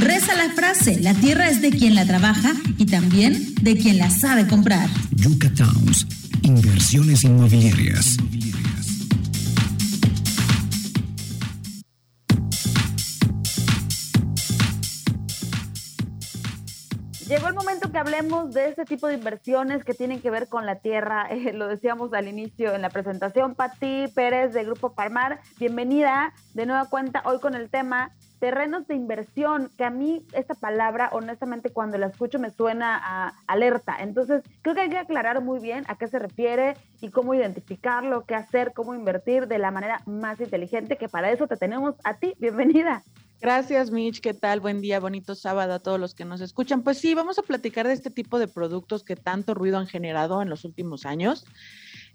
Reza la frase, la tierra es de quien la trabaja y también de quien la sabe comprar. Yucatowns, inversiones inmobiliarias. Llegó el momento que hablemos de este tipo de inversiones que tienen que ver con la tierra. Eh, lo decíamos al inicio en la presentación. Pati Pérez de Grupo Palmar, bienvenida de nueva cuenta hoy con el tema terrenos de inversión, que a mí esta palabra, honestamente, cuando la escucho me suena a alerta. Entonces, creo que hay que aclarar muy bien a qué se refiere y cómo identificarlo, qué hacer, cómo invertir de la manera más inteligente, que para eso te tenemos a ti. Bienvenida. Gracias, Mitch. ¿Qué tal? Buen día, bonito sábado a todos los que nos escuchan. Pues sí, vamos a platicar de este tipo de productos que tanto ruido han generado en los últimos años.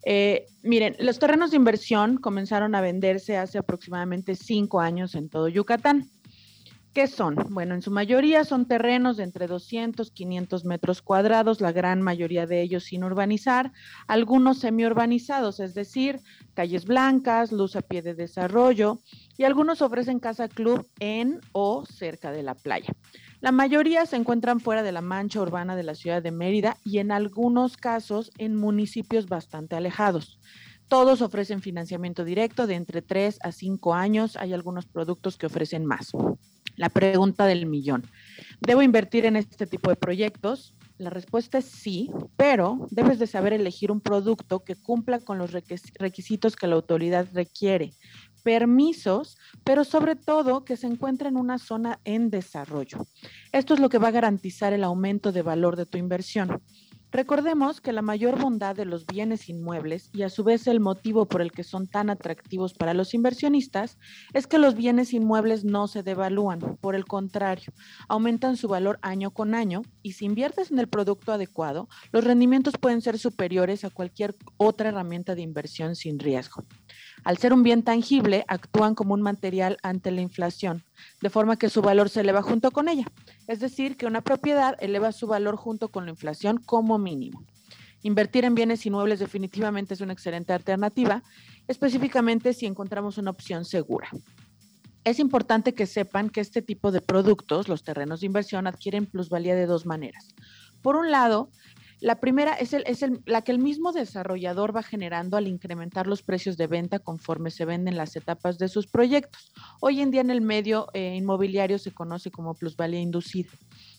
Eh, miren, los terrenos de inversión comenzaron a venderse hace aproximadamente cinco años en todo Yucatán. ¿Qué son? Bueno, en su mayoría son terrenos de entre 200, 500 metros cuadrados, la gran mayoría de ellos sin urbanizar, algunos semi-urbanizados, es decir, calles blancas, luz a pie de desarrollo, y algunos ofrecen casa club en o cerca de la playa. La mayoría se encuentran fuera de la mancha urbana de la ciudad de Mérida y en algunos casos en municipios bastante alejados. Todos ofrecen financiamiento directo de entre 3 a 5 años. Hay algunos productos que ofrecen más. La pregunta del millón. ¿Debo invertir en este tipo de proyectos? La respuesta es sí, pero debes de saber elegir un producto que cumpla con los requisitos que la autoridad requiere, permisos, pero sobre todo que se encuentre en una zona en desarrollo. Esto es lo que va a garantizar el aumento de valor de tu inversión. Recordemos que la mayor bondad de los bienes inmuebles y a su vez el motivo por el que son tan atractivos para los inversionistas es que los bienes inmuebles no se devalúan, por el contrario, aumentan su valor año con año y si inviertes en el producto adecuado, los rendimientos pueden ser superiores a cualquier otra herramienta de inversión sin riesgo. Al ser un bien tangible, actúan como un material ante la inflación, de forma que su valor se eleva junto con ella. Es decir, que una propiedad eleva su valor junto con la inflación como mínimo. Invertir en bienes inmuebles definitivamente es una excelente alternativa, específicamente si encontramos una opción segura. Es importante que sepan que este tipo de productos, los terrenos de inversión, adquieren plusvalía de dos maneras. Por un lado, la primera es, el, es el, la que el mismo desarrollador va generando al incrementar los precios de venta conforme se venden las etapas de sus proyectos. Hoy en día en el medio eh, inmobiliario se conoce como plusvalía inducida.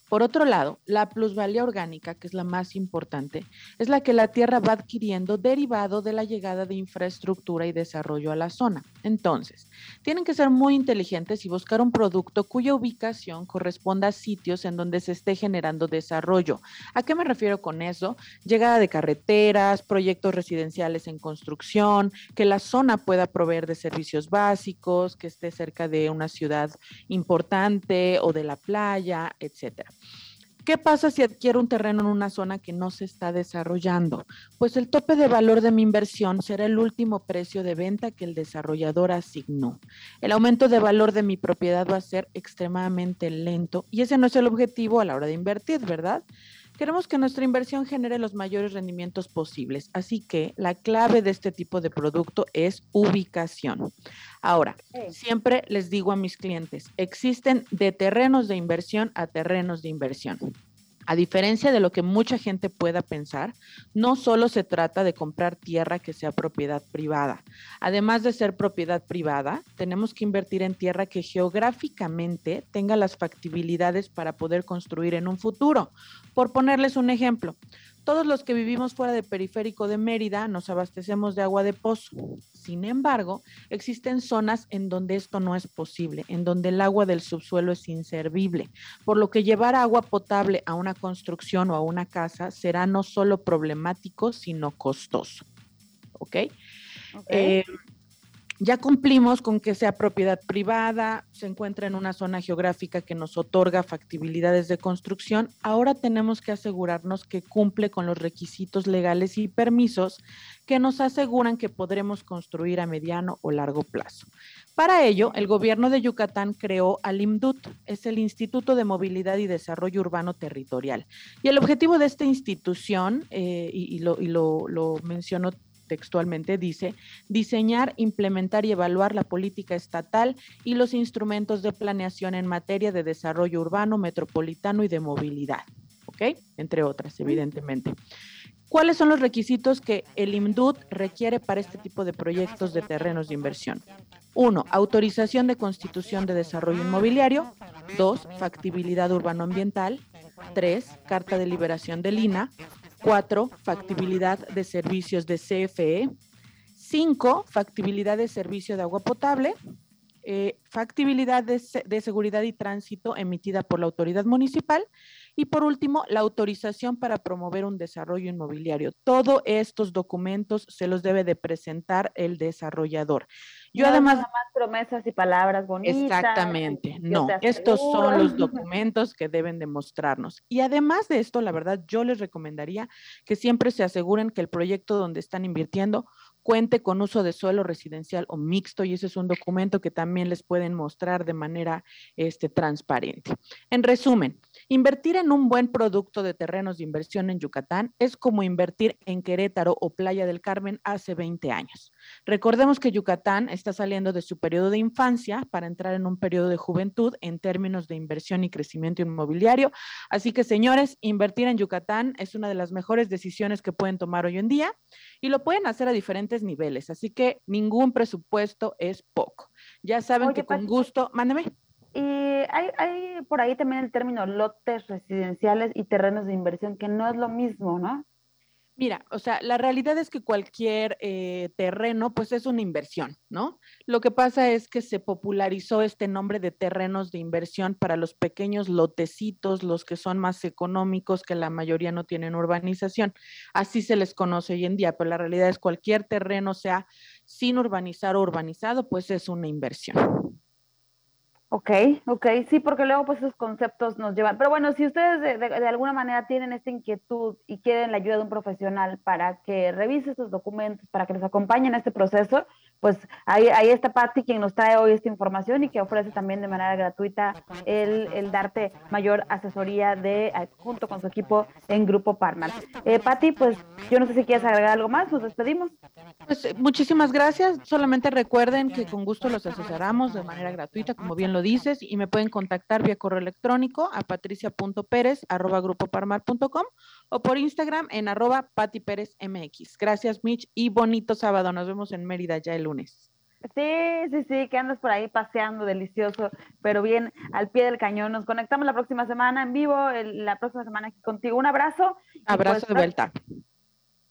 Por otro lado, la plusvalía orgánica, que es la más importante, es la que la tierra va adquiriendo derivado de la llegada de infraestructura y desarrollo a la zona. Entonces, tienen que ser muy inteligentes y buscar un producto cuya ubicación corresponda a sitios en donde se esté generando desarrollo. ¿A qué me refiero con eso? Llegada de carreteras, proyectos residenciales en construcción, que la zona pueda proveer de servicios básicos, que esté cerca de una ciudad importante o de la playa, etcétera. ¿Qué pasa si adquiero un terreno en una zona que no se está desarrollando? Pues el tope de valor de mi inversión será el último precio de venta que el desarrollador asignó. El aumento de valor de mi propiedad va a ser extremadamente lento y ese no es el objetivo a la hora de invertir, ¿verdad? Queremos que nuestra inversión genere los mayores rendimientos posibles, así que la clave de este tipo de producto es ubicación. Ahora, siempre les digo a mis clientes, existen de terrenos de inversión a terrenos de inversión. A diferencia de lo que mucha gente pueda pensar, no solo se trata de comprar tierra que sea propiedad privada. Además de ser propiedad privada, tenemos que invertir en tierra que geográficamente tenga las factibilidades para poder construir en un futuro. Por ponerles un ejemplo, todos los que vivimos fuera de periférico de Mérida nos abastecemos de agua de pozo. Sin embargo, existen zonas en donde esto no es posible, en donde el agua del subsuelo es inservible, por lo que llevar agua potable a una construcción o a una casa será no solo problemático, sino costoso. ¿Ok? okay. Eh, ya cumplimos con que sea propiedad privada, se encuentra en una zona geográfica que nos otorga factibilidades de construcción. Ahora tenemos que asegurarnos que cumple con los requisitos legales y permisos que nos aseguran que podremos construir a mediano o largo plazo. Para ello, el gobierno de Yucatán creó al IMDUT, es el Instituto de Movilidad y Desarrollo Urbano Territorial. Y el objetivo de esta institución, eh, y, lo, lo mencionó textualmente dice, diseñar, implementar y evaluar la política estatal y los instrumentos de planeación en materia de desarrollo urbano, metropolitano y de movilidad. ¿Ok? Entre otras, evidentemente. ¿Cuáles son los requisitos que el IMDUD requiere para este tipo de proyectos de terrenos de inversión? Uno, autorización de constitución de desarrollo inmobiliario. Dos, factibilidad urbanoambiental. Tres, carta de liberación del INA. Cuatro, factibilidad de servicios de CFE. Cinco, factibilidad de servicio de agua potable. Eh, factibilidad de, de seguridad y tránsito emitida por la autoridad municipal y por último, la autorización para promover un desarrollo inmobiliario. Todos estos documentos se los debe de presentar el desarrollador. Yo además... Nada más promesas y palabras bonitas. Exactamente, no. Estos son los documentos que deben demostrarnos. Y además de esto, la verdad, yo les recomendaría que siempre se aseguren que el proyecto donde están invirtiendo cuente con uso de suelo residencial o mixto y ese es un documento que también les pueden mostrar de manera este, transparente. En resumen, invertir en un buen producto de terrenos de inversión en Yucatán es como invertir en Querétaro o Playa del Carmen hace 20 años. Recordemos que Yucatán está saliendo de su periodo de infancia para entrar en un periodo de juventud en términos de inversión y crecimiento inmobiliario. Así que, señores, invertir en Yucatán es una de las mejores decisiones que pueden tomar hoy en día y lo pueden hacer a diferentes niveles, así que ningún presupuesto es poco. Ya saben que con gusto, mándeme. Y hay, hay por ahí también el término lotes residenciales y terrenos de inversión, que no es lo mismo, ¿no? Mira, o sea, la realidad es que cualquier eh, terreno, pues es una inversión, ¿no? Lo que pasa es que se popularizó este nombre de terrenos de inversión para los pequeños lotecitos, los que son más económicos, que la mayoría no tienen urbanización. Así se les conoce hoy en día, pero la realidad es cualquier terreno, sea sin urbanizar o urbanizado, pues es una inversión. Ok, ok, sí, porque luego pues esos conceptos nos llevan. Pero bueno, si ustedes de, alguna manera tienen esta inquietud y quieren la ayuda de un profesional para que revise estos documentos, para que les acompañen en este proceso, pues ahí, ahí está Patti quien nos trae hoy esta información y que ofrece también de manera gratuita el, el darte mayor asesoría de eh, junto con su equipo en Grupo Parmal. Eh, Patti, pues yo no sé si quieres agregar algo más, nos despedimos. Pues eh, muchísimas gracias. Solamente recuerden que con gusto los asesoramos de manera gratuita, como bien lo dices, y me pueden contactar vía correo electrónico a grupoparmar.com o por Instagram en arroba. Gracias, Mitch, y bonito sábado. Nos vemos en Mérida ya el lunes. Sí, sí, sí, que andas por ahí paseando delicioso, pero bien al pie del cañón. Nos conectamos la próxima semana en vivo, la próxima semana aquí contigo. Un abrazo. Abrazo pues, de vuelta.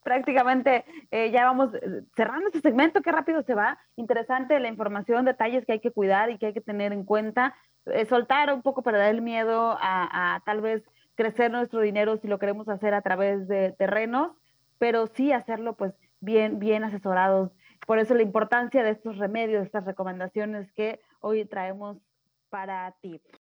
Prácticamente eh, ya vamos eh, cerrando este segmento, qué rápido se va. Interesante la información, detalles que hay que cuidar y que hay que tener en cuenta. Eh, soltar un poco para dar el miedo a, a tal vez crecer nuestro dinero si lo queremos hacer a través de terrenos, pero sí hacerlo pues bien, bien asesorados por eso la importancia de estos remedios, estas recomendaciones que hoy traemos para ti.